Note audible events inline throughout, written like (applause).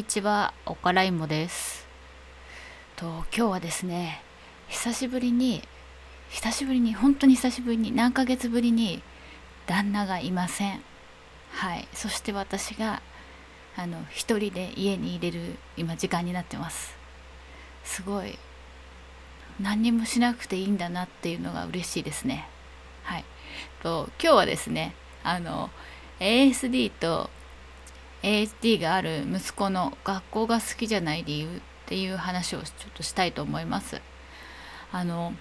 にちは、おからいもです。と今日はですね、久しぶりに久しぶりに本当に久しぶりに何ヶ月ぶりに旦那がいません。はい、そして私があの一人で家に入れる今時間になってます。すごい何にもしなくていいんだなっていうのが嬉しいですね。はい。と今日はですね、あの ASD と ASD がある息子の学校が好きじゃない理由っていう話をちょっとしたいと思います。あの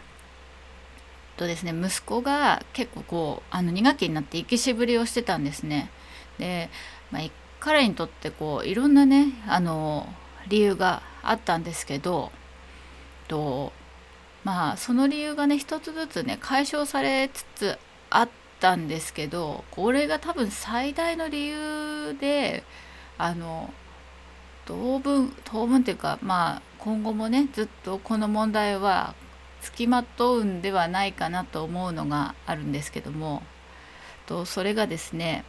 とですね息子が結構こうあの2学期になって行きしぶりをしてたんですね。で、まあ、彼にとってこういろんなねあの理由があったんですけどとまあその理由がね一つずつね解消されつつあったんですけどこれが多分最大の理由であの当分当分っていうかまあ今後もねずっとこの問題はつきまとうんではないかなと思うのがあるんですけどもとそれがですね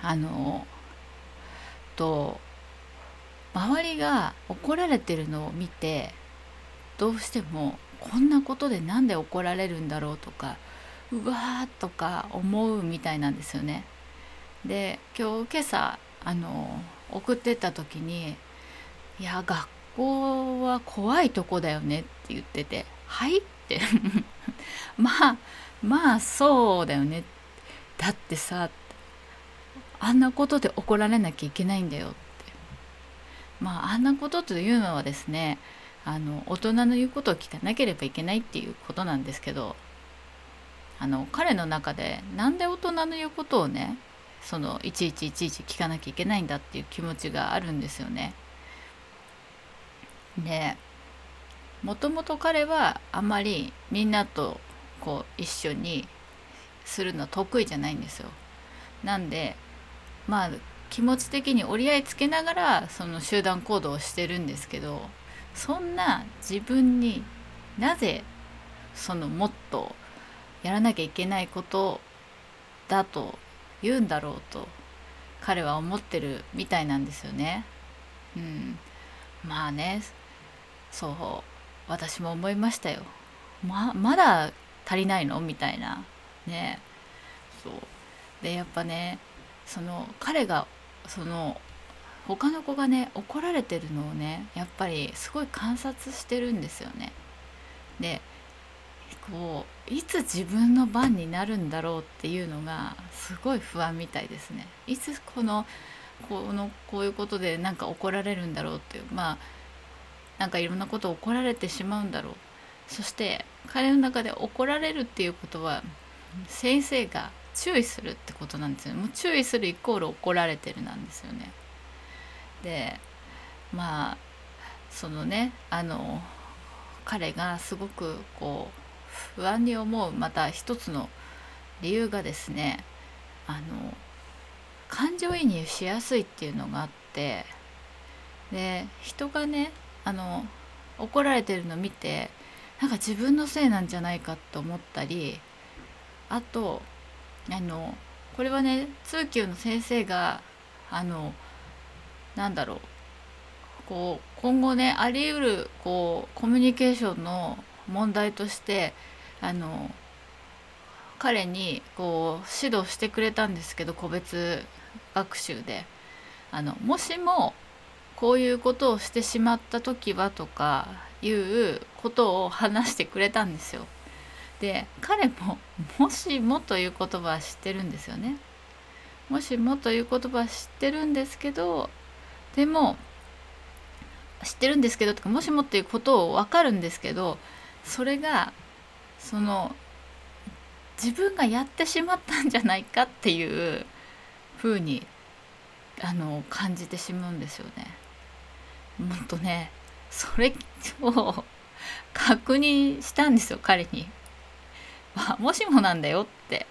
あのと周りが怒られてるのを見てどうしてもこんなことでなんで怒られるんだろうとかうわーとか思うみたいなんですよね。で今日今朝あの送ってった時に「いや学校は怖いとこだよね」って言ってて「はい?」って (laughs) まあまあそうだよねだってさあんなことで怒られなきゃいけないんだよってまああんなことというのはですねあの大人の言うことを聞かなければいけないっていうことなんですけどあの彼の中でなんで大人の言うことをねそのいちいちいちいち聞かなきゃいけないんだっていう気持ちがあるんですよね。でもともと彼はあまりみんなとこう一緒にするの得意じゃないんですよ。なんでまあ気持ち的に折り合いつけながらその集団行動をしてるんですけどそんな自分になぜそのもっとやらなきゃいけないことだと言うんだろうと彼は思ってるみたいなんですよね。うん、まあねそう私も思いましたよ。ままだ足りないの？みたいなねそうでやっぱねその彼がその他の子がね怒られてるのをねやっぱりすごい観察してるんですよね。でこういつ自分の番になるんだろうっていうのがすごい不安みたいですね。いつこのこのこういうことでなんか怒られるんだろうっていうまあなんかいろんなことを怒られてしまうんだろうそして彼の中で怒られるっていうことは先生が注意するってことなんですよもう注意するイコール怒られてるなんですよね。でまあそのねあの彼がすごくこう不安に思うまた一つの理由がですねあの感情移入しやすいっていうのがあってで人がねあの怒られてるのを見てなんか自分のせいなんじゃないかと思ったりあとあのこれはね通級の先生があのなんだろうこう今後ねあり得るこうコミュニケーションの問題としてあの彼にこう指導してくれたんですけど個別学習であのもしもこういうことをしてしまった時はとかいうことを話してくれたんですよ。で彼も「もしも」という言葉は知ってるんですよね。もしもという言葉は知ってるんですけどでも知ってるんですけどとかもしもっていうことを分かるんですけどそれがその自分がやってしまったんじゃないかっていうふうにあの感じてしまうんですよね。もっとねそれを確認したんですよ彼に。まあ、もしもなんだよって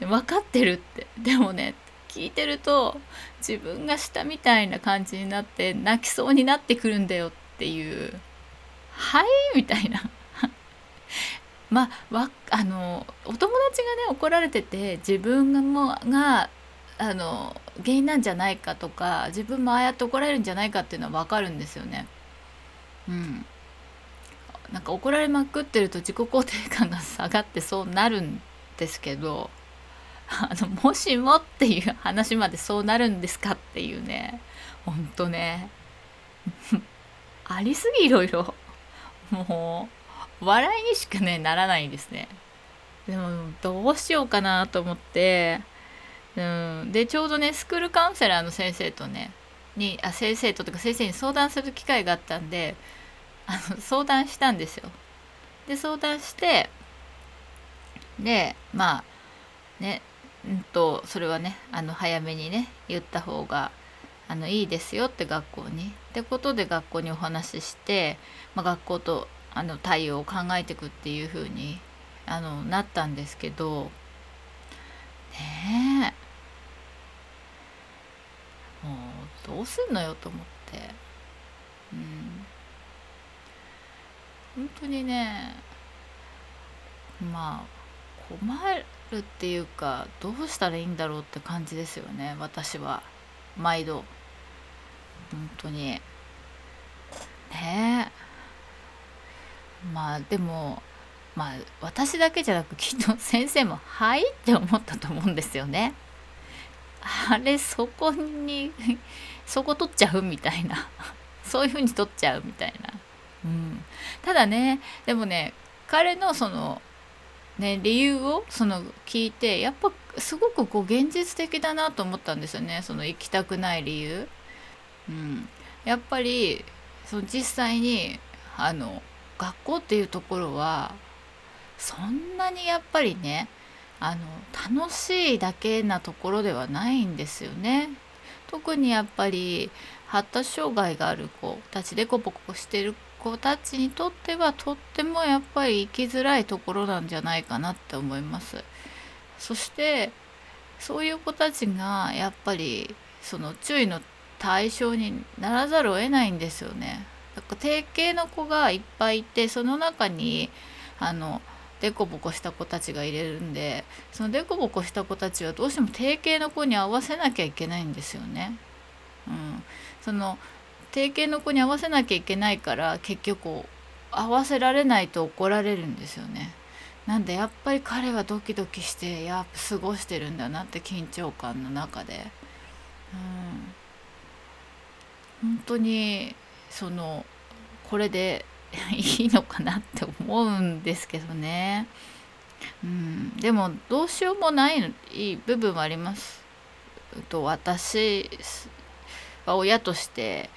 分かってるってでもね聞いてると自分がしたみたいな感じになって泣きそうになってくるんだよっていう「はい」みたいな (laughs) まあわあのお友達がね怒られてて自分がもがあの原因なんじゃないかとか自分もああやって怒られるんじゃないかっていうのは分かるんですよね。うん、なんか怒られまくってると自己肯定感が下がってそうなるんですけどあのもしもっていう話までそうなるんですかっていうねほんとね。(laughs) ありすぎいろいろ。もう笑いにしかねならないんですね。でもどうしようかなと思って。うん。でちょうどねスクールカウンセラーの先生とねにあ先生ととか先生に相談する機会があったんであの相談したんですよ。で相談してでまあねうんとそれはねあの早めにね言った方があのいいですよって学校に。ってことで学校にお話しして、まあ、学校とあの対応を考えていくっていう風にあのなったんですけどねえ。もうどうすんのよと思って。うん。本当にねまあ困るっていうかどうしたらいいんだろうって感じですよね私は。毎度。本当に。ねえ。まあでもまあ私だけじゃなくきっと先生も「はい?」って思ったと思うんですよね。あれそこに (laughs) そこ取っちゃうみたいな (laughs) そういうふうに取っちゃうみたいな、うん、ただねでもね彼のそのね理由をその聞いてやっぱすごくこう現実的だなと思ったんですよねその行きたくない理由。うん、やっぱりその実際にあの学校っていうところはそんなにやっぱりねあの楽しいだけなところではないんですよね。特にやっぱり発達障害がある子たちでコポコポしてる子たちにとってはとってもやっぱり生きづらいところなんじゃないかなって思います。そしてそういう子たちがやっぱりその注意の対象にならざるを得ないんですよね。だか定型の子がいっぱいいてその中にあのデコボコした子たちがいれるんでそのデコボコした子たちはどうしても定型の子に合わせなきゃいけないんですよね。うん、その定型の子に合わせなきゃいけないから結局合わせられないと怒られるんですよね。なんでやっぱり彼はドキドキしてやっぱ過ごしてるんだなって緊張感の中で。うん本当にそのこれで (laughs) いいのかなって思うんですけどね、うん、でもどうしようもない部分はあります。と私は親として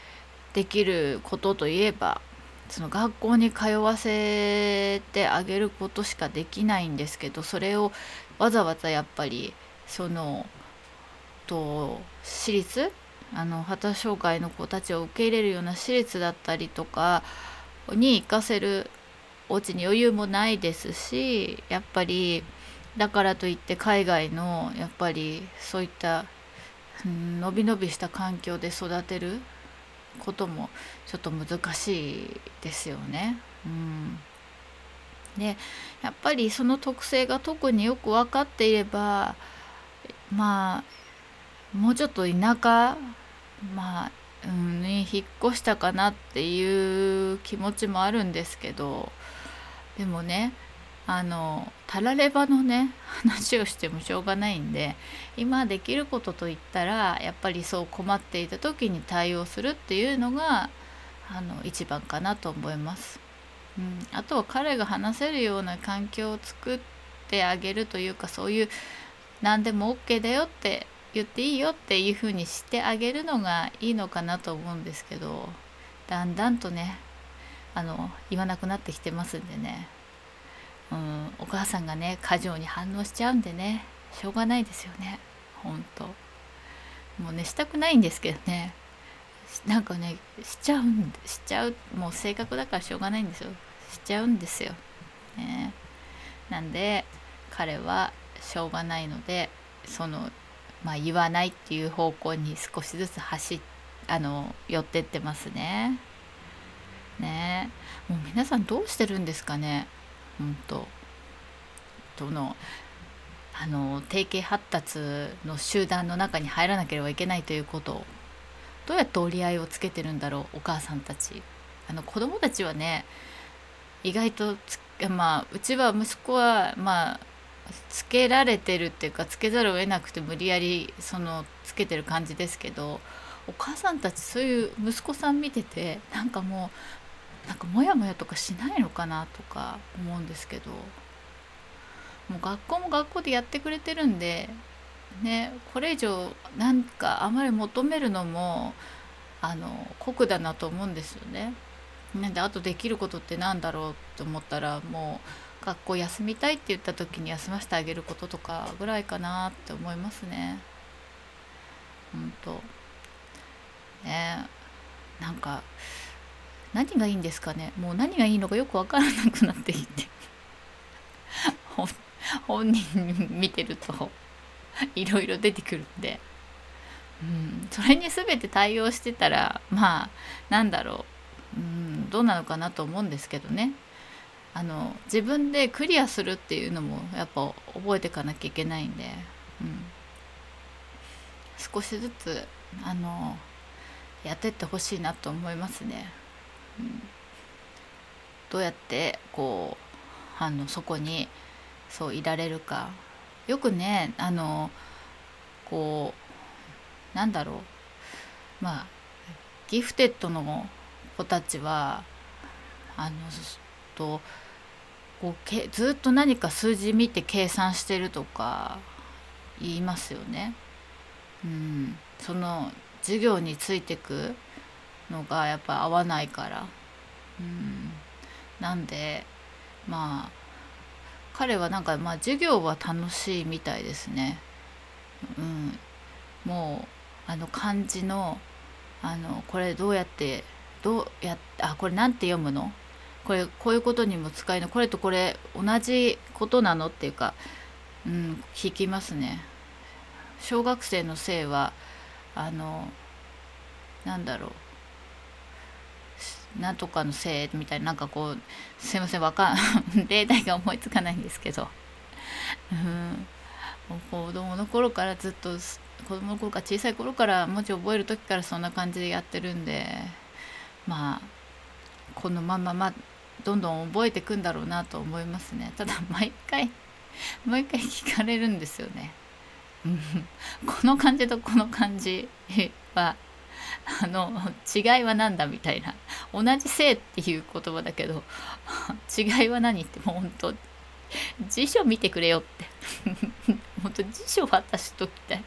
できることといえばその学校に通わせてあげることしかできないんですけどそれをわざわざやっぱりそのと私立あの発達障害の子たちを受け入れるような私立だったりとかに行かせるお家に余裕もないですしやっぱりだからといって海外のやっぱりそういった、うん、のびのびした環境で育てることもちょっと難しいですよね。うん、でやっぱりその特性が特によく分かっていればまあもうちょっと田舎まあ、うんね、引っ越したかなっていう気持ちもあるんですけどでもねあのたらればのね話をしてもしょうがないんで今できることといったらやっぱりそう困っていた時に対応するっていうのがあの一番かなと思います。うん、あとは彼が話せるような環境を作ってあげるというかそういう何でも OK だよって言っていいよっていう風にしてあげるのがいいのかなと思うんですけどだんだんとねあの言わなくなってきてますんでね、うん、お母さんがね過剰に反応しちゃうんでねしょうがないですよね。ほんと。もうねしたくないんですけどね。なんかねしちゃうんしちゃうもう性格だからしょうがないんですよ。しちゃうんですよ、ね、なんで彼はしょうがないのでそのまあ、言わないっていう方向に少しずつ走あの寄ってってますね。ね。もう皆さんどうしてるんですかね？本当どのあの定型発達の集団の中に入らなければいけないということを。どうやって折り合いをつけてるんだろうお母さんたち。あの子供たちはね意外とまあうちは息子はまあつけられてるっていうかつけざるを得なくて無理やりそのつけてる感じですけどお母さんたちそういう息子さん見ててなんかもうなんかモヤモヤとかしないのかなとか思うんですけどもう学校も学校でやってくれてるんでねこれ以上なんかあまり求めるのもあの酷だなと思うんですよね。なんであとできることってなんだろうと思ったらもう学校休みたいって言った時に休ませてあげることとかぐらいかなって思いますね。ほんとね。なんか何がいいんですかね。もう何がいいのかよく分からなくなってきて。本人見てるといろいろ出てくるんで、うん、それに全て対応してたらまあなんだろう、うん、どうなのかなと思うんですけどね。あの自分でクリアするっていうのもやっぱ覚えていかなきゃいけないんで、うん、少しずつあのやってってほしいなと思いますね。うん、どうやってこうあのそこにそういられるか。よくねあのこうなんだろう。まあギフテッドの子たちはあのとこうけずっと何か数字見て計算してるとか言いますよね。うん、その授業についてくのがやっぱ合わないから。うん、なんでまあ彼はなんかまあ授業は楽しいみたいですね。うん、もうあの漢字のあのこれどうやってどうやってあこれなんて読むの？これこういうことにも使えるのこれとこれ同じことなのっていうか、うん、聞きますね。小学生のせいはあのなんだろう。なんとかのせいみたいななんかこうすいませんわかん (laughs) 例題が思いつかないんですけど、うん、子供の頃からずっと子供の頃から小さい頃から文字を覚える時からそんな感じでやってるんでまあこのまままどんどん覚えていくんだろうなと思いますね。ただ毎回毎回聞かれるんですよね。この漢字とこの漢字はあの違いは何だみたいな。同じ性っていう言葉だけど違いは何ってもう本当辞書見てくれよって。(laughs) 本当辞書渡しときたい。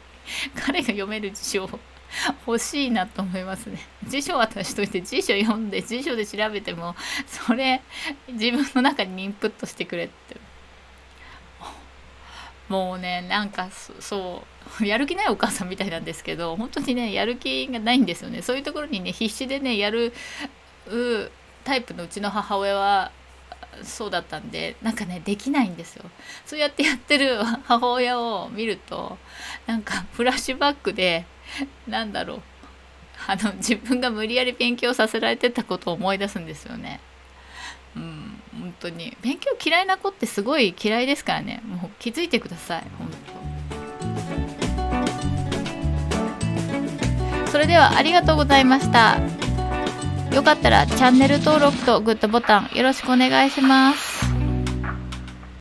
彼が読める辞書を (laughs) 欲しいなと思いますね。辞書渡しといて辞書読んで辞書で調べてもそれ自分の中にインプットしてくれってもうねなんかそうやる気ないお母さんみたいなんですけど本当にねやる気がないんですよね。そういうところにね必死でねやるタイプのうちの母親はそうだったんでなんかねできないんですよ。そうやってやってる (laughs) 母親を見るとなんかフラッシュバックでなんだろう。あの自分が無理やり勉強させられてたことを思い出すんですよね。うん本当に。勉強嫌いな子ってすごい嫌いですからね。もう気づいてください本当。それではありがとうございました。よかったらチャンネル登録とグッドボタンよろしくお願いします。